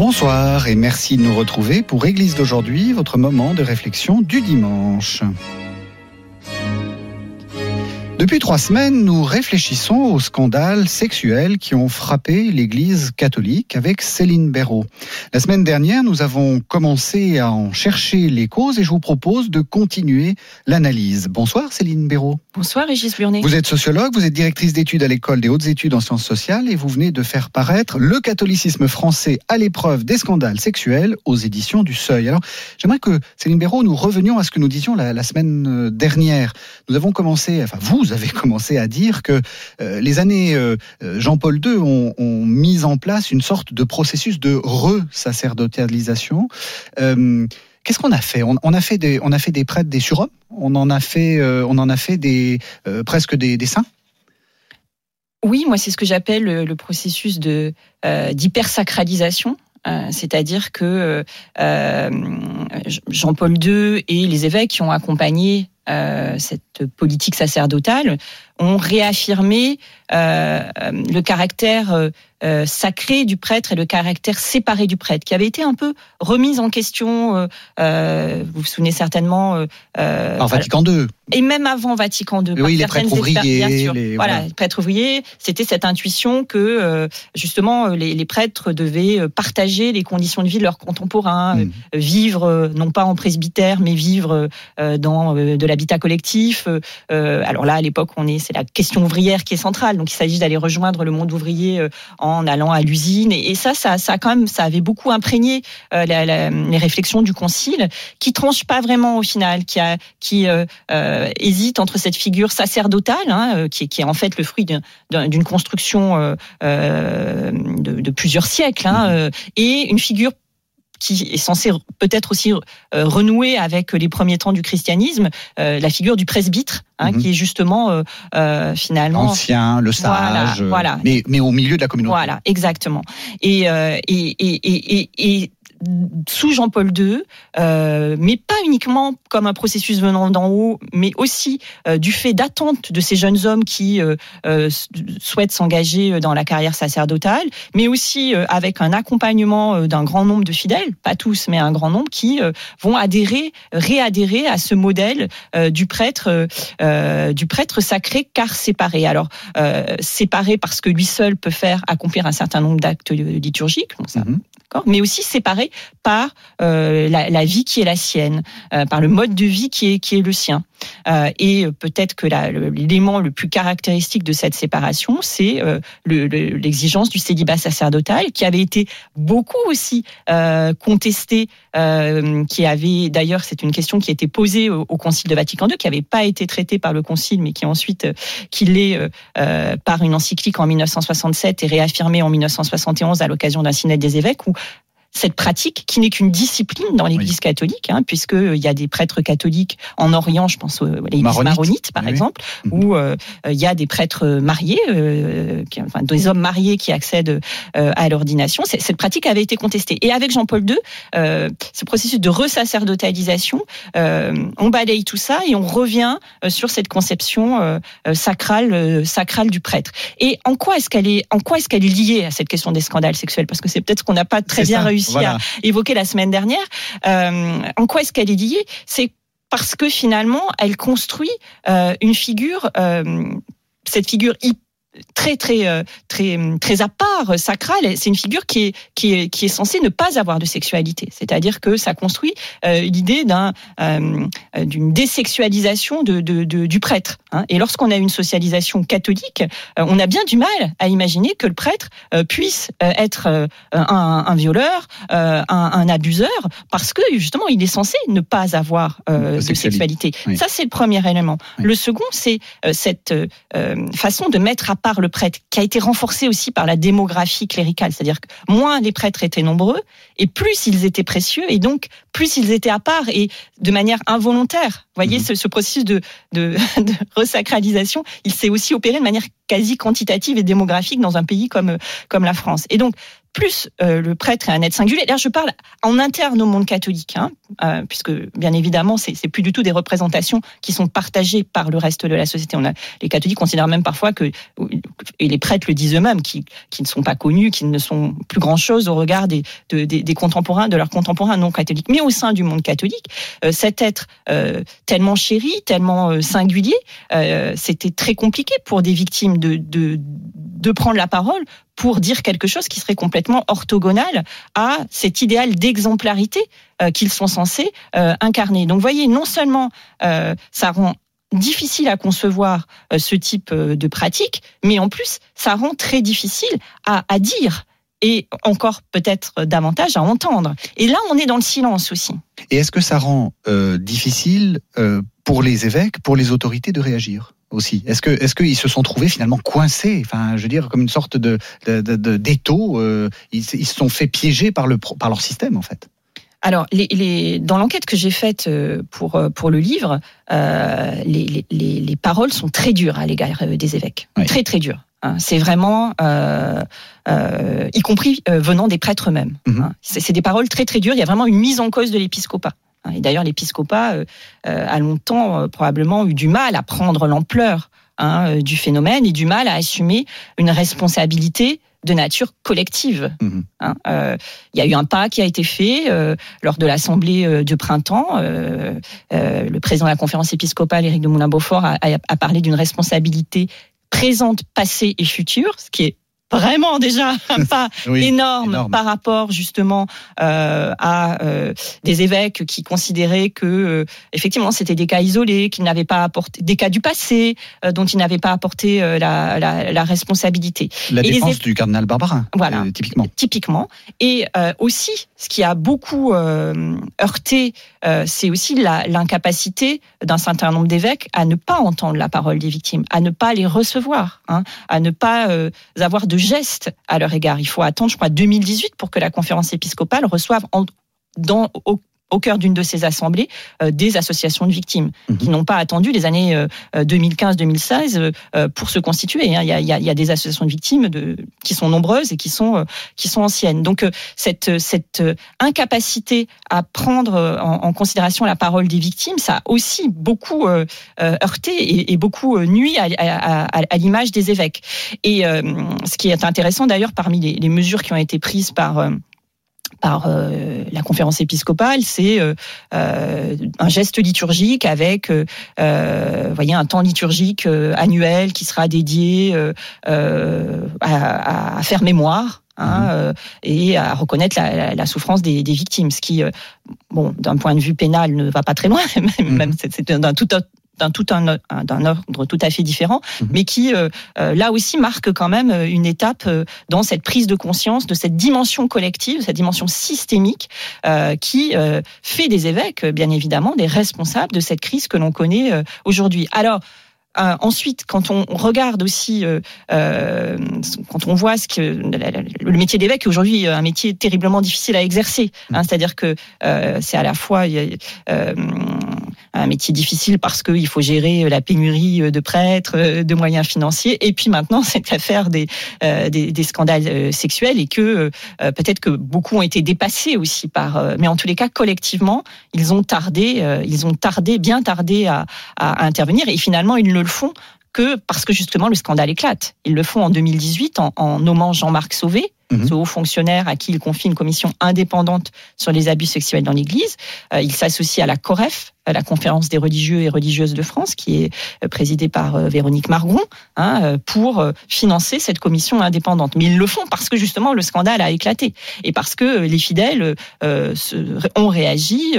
Bonsoir et merci de nous retrouver pour Église d'aujourd'hui, votre moment de réflexion du dimanche. Depuis trois semaines, nous réfléchissons aux scandales sexuels qui ont frappé l'Église catholique avec Céline Béraud. La semaine dernière, nous avons commencé à en chercher les causes et je vous propose de continuer l'analyse. Bonsoir Céline Béraud. Bonsoir Régis Burnet. Vous êtes sociologue, vous êtes directrice d'études à l'école des hautes études en sciences sociales et vous venez de faire paraître Le catholicisme français à l'épreuve des scandales sexuels aux éditions du Seuil. Alors, j'aimerais que Céline Béraud, nous revenions à ce que nous disions la, la semaine dernière. Nous avons commencé, enfin vous avez commencé à dire que euh, les années euh, Jean-Paul II ont, mis en place une sorte de processus de re-sacerdotalisation. Euh, Qu'est-ce qu'on a fait? On, a fait des, on a fait des prêtres, des surhommes? On en a fait, euh, on en a fait des euh, presque des, saints? Oui, moi c'est ce que j'appelle le, processus de euh, d'hypersacralisation. Euh, C'est-à-dire que euh, Jean-Paul II et les évêques qui ont accompagné euh, cette politique sacerdotale ont réaffirmé euh, le caractère euh, sacré du prêtre et le caractère séparé du prêtre, qui avait été un peu remise en question. Euh, vous vous souvenez certainement. Euh, en Vatican II. Et même avant Vatican II. Oui, les prêtres ouvriers. Bien sûr. Les, voilà, les prêtres ouvriers, c'était cette intuition que euh, justement les, les, prêtres devaient partager les conditions de vie de leurs contemporains, mmh. vivre non pas en presbytère, mais vivre dans de l'habitat collectif. alors là, à l'époque, on est, c'est la question ouvrière qui est centrale. Donc il s'agit d'aller rejoindre le monde ouvrier en allant à l'usine. Et, ça, ça, ça, quand même, ça avait beaucoup imprégné euh, la, la, les réflexions du Concile, qui tranche pas vraiment au final, qui, a, qui euh, euh, hésite entre cette figure sacerdotale, hein, qui, qui, est en fait le fruit d'une construction de, de, plusieurs siècles, hein, et une figure qui est censé peut-être aussi euh, renouer avec les premiers temps du christianisme, euh, la figure du presbytre, hein, -hmm. qui est justement euh, euh finalement ancien, le sage, voilà, voilà. Mais, mais au milieu de la communauté. Voilà, exactement. Et, euh, et, et, et, et sous Jean-Paul II, euh, mais pas uniquement comme un processus venant d'en haut, mais aussi euh, du fait d'attente de ces jeunes hommes qui euh, souhaitent s'engager dans la carrière sacerdotale, mais aussi avec un accompagnement d'un grand nombre de fidèles, pas tous, mais un grand nombre, qui vont adhérer, réadhérer à ce modèle du prêtre, du prêtre sacré car séparé. Alors séparé parce que lui seul peut faire accomplir un certain nombre d'actes liturgiques, -hmm mais aussi séparé par euh, la, vie qui est la sienne, euh, par le mode de vie qui est le sien. Euh, et peut-être que l'élément le, plus caractéristique de cette séparation, c'est euh, l'exigence le, du célibat sacerdotal, qui avait été beaucoup aussi euh, contesté, qui avait d'ailleurs, c'est une question qui a été posée au, au, Concile de Vatican II, qui n'avait pas été traitée par le Concile, mais qui ensuite, qui l'est par une encyclique en 1967 et réaffirmée en 1971 à l'occasion d'un synode des évêques, où cette pratique qui n'est qu'une discipline dans l'Église oui. catholique, hein, puisque il y a des prêtres catholiques en Orient, je pense aux l'Église maronite, maronite, par oui. exemple, oui. où euh, il y a des prêtres mariés, euh, qui, enfin des hommes mariés qui accèdent euh, à l'ordination. Cette pratique avait été contestée. Et avec Jean-Paul II, euh, ce processus de resacerdotalisation, euh, on balaye tout ça et on revient sur cette conception sacrale, sacrale du prêtre. Et en quoi est-ce qu'elle est, en quoi est-ce qu'elle est liée à cette question des scandales sexuels? Parce que c'est peut-être ce qu'on n'a pas très bien réussi réussi voilà. à évoquer la semaine dernière. Euh, en quoi est-ce qu'elle est liée? C'est parce que finalement, elle construit euh, une figure, euh, cette figure hyper très très euh, très très à part sacrale c'est une figure qui est qui est qui est censée ne pas avoir de sexualité c'est-à-dire que ça construit euh, l'idée d'un euh, d'une désexualisation de, de, de, du prêtre hein. et lorsqu'on a une socialisation catholique euh, on a bien du mal à imaginer que le prêtre euh, puisse être un, un, violeur un, un, abuseur parce que justement il est censé ne pas avoir de sexualité, sexualité. Oui. ça c'est le premier élément oui. le second c'est cette façon de mettre à part le prêtre, qui a été renforcée aussi par la démographie cléricale. C'est-à-dire que moins les prêtres étaient nombreux, et plus ils étaient précieux, et donc plus ils étaient à part et de manière involontaire. Vous voyez, mhm. ce, processus de, de, de resacralisation, il s'est aussi opéré de manière quasi quantitative et démographique dans un pays comme, comme la France. Et donc, plus euh, le prêtre est un être singulier. Là, je parle en interne au monde catholique, hein, euh, puisque bien évidemment, c'est, plus du tout des représentations qui sont partagées par le reste de la société. On a, les catholiques considèrent même parfois que, et les prêtres le disent eux-mêmes, qui, qui ne sont pas connus, qui ne sont plus grand-chose au regard des, des, des, contemporains, de leurs contemporains non catholiques. Mais au sein du monde catholique, euh, cet être tellement chéri, tellement singulier, c'était très compliqué pour des victimes de, de, de prendre la parole pour dire quelque chose qui serait complètement orthogonal à cet idéal d'exemplarité euh, qu'ils sont censés euh, incarner. Donc, voyez, non seulement euh, ça rend difficile à concevoir ce type de pratique, mais en plus, ça rend très difficile à, dire et encore peut-être davantage à entendre. Et là, on est dans le silence aussi. Et est-ce que ça rend difficile euh, pour les évêques, pour les autorités de réagir aussi Est-ce que est-ce qu'ils se sont trouvés finalement coincés? Enfin, je veux dire comme une sorte de d'étau. Euh, ils, ils se sont fait piéger par le par leur système en fait. Alors, les, les, dans l'enquête que j'ai faite euh, pour euh, pour le livre, euh, les, les, les, paroles sont très dures à l'égard des évêques, très très dures. Hein. C'est vraiment, euh, euh, y compris venant des prêtres eux-mêmes. Mhm. Hein. C'est des paroles très très dures. Il y a vraiment une mise en cause de l'épiscopat. Et d'ailleurs, l'épiscopat euh, a longtemps probablement eu du mal à prendre l'ampleur hein, du phénomène et du mal à assumer une responsabilité de nature collective. Mhm. Hein, euh, il y a eu un pas qui a été fait euh, lors de l'Assemblée euh, de printemps. le président de la conférence épiscopale, Éric de Moulin-Beaufort, a, a parlé d'une responsabilité présente, passée et future, ce qui est vraiment déjà un pas énorme, par rapport justement euh, à euh, des évêques qui considéraient que euh, effectivement c'était des cas isolés, qu'ils n'avaient pas apporté des cas du passé dont ils n'avaient pas apporté la, la, la, responsabilité. La défense du cardinal Barbarin, voilà, typiquement. Typiquement. Et aussi, ce qui a beaucoup heurté, c'est aussi l'incapacité d'un certain nombre d'évêques à ne pas entendre la parole des victimes, à ne pas les recevoir, hein, à ne pas avoir de gestes à leur égard. Il faut attendre, je crois, 2018 pour que la conférence épiscopale reçoive en, au, au cœur d'une de ces assemblées euh, des associations de victimes mhm. qui n'ont pas attendu les années 2015-2016 euh, euh, pour se constituer. Hein. Il y, a, il, y a, des associations de victimes de, qui sont nombreuses et qui sont qui sont anciennes. Donc cette cette incapacité à prendre en, en, considération la parole des victimes, ça a aussi beaucoup heurté et, et, beaucoup nuit à, à, à, l'image des évêques. Et ce qui est intéressant d'ailleurs parmi les, les, mesures qui ont été prises par par euh, la conférence épiscopale, c'est euh, euh, un geste liturgique avec, voyez, un temps liturgique annuel qui sera dédié à, à, faire mémoire. Hein, mmh. et à reconnaître la, la souffrance des, des, victimes, ce qui, bon, d'un point de vue pénal, ne va pas très loin, même, mmh. c'est d'un tout autre d'un tout un d'un ordre tout à fait différent, mhm. mais qui euh, euh, là aussi marque quand même euh, une étape dans cette prise de conscience de cette dimension collective, cette dimension systémique qui fait des évêques, bien évidemment, des responsables de cette crise que l'on connaît aujourd'hui. Alors ensuite, quand on regarde aussi, euh, euh, quand on voit ce que le métier d'évêque est aujourd'hui un métier terriblement difficile à exercer, hein, c'est-à-dire que c'est à la fois un métier difficile parce qu'il faut gérer la pénurie de prêtres, de moyens financiers, et puis maintenant cette affaire des, des, des, scandales sexuels et que peut-être que beaucoup ont été dépassés aussi par, mais en tous les cas collectivement, ils ont tardé, ils ont tardé, bien tardé à, à intervenir, et finalement ils ne le font que parce que justement le scandale éclate. Ils le font en 2018 en, en nommant Jean-Marc Sauvé, Mhm. ce haut fonctionnaire à qui il confie une commission indépendante sur les abus sexuels dans l'Église. Euh, il s'associe à la COREF, à la conférence des religieux et religieuses de France, qui est euh, présidée par euh, Véronique Margon, hein, pour financer cette commission indépendante. Mais ils le font parce que justement le scandale a éclaté et parce que les fidèles ont réagi,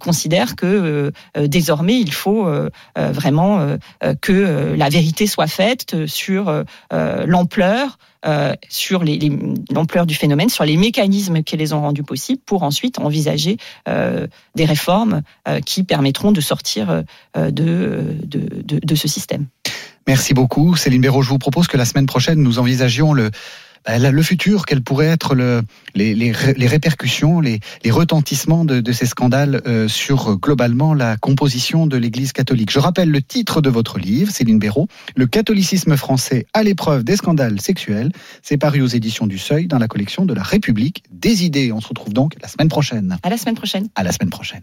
considèrent que désormais il faut vraiment que la vérité soit faite sur l'ampleur euh, sur l'ampleur du phénomène, sur les mécanismes qui les ont rendus possibles, pour ensuite envisager euh, des réformes euh, qui permettront de sortir de, de, de, de ce système. Merci beaucoup, Céline Béraud. Je vous propose que la semaine prochaine, nous envisagions le, le futur, quelles pourraient être le, les, les, les, répercussions, les, les retentissements de, de, ces scandales euh, sur euh, globalement la composition de l'Église catholique. Je rappelle le titre de votre livre, Céline Béraud, Le catholicisme français à l'épreuve des scandales sexuels. C'est paru aux éditions du Seuil dans la collection de la République des idées. On se retrouve donc la semaine prochaine. À la semaine prochaine. À la semaine prochaine.